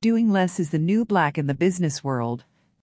Doing less is the new black in the business world.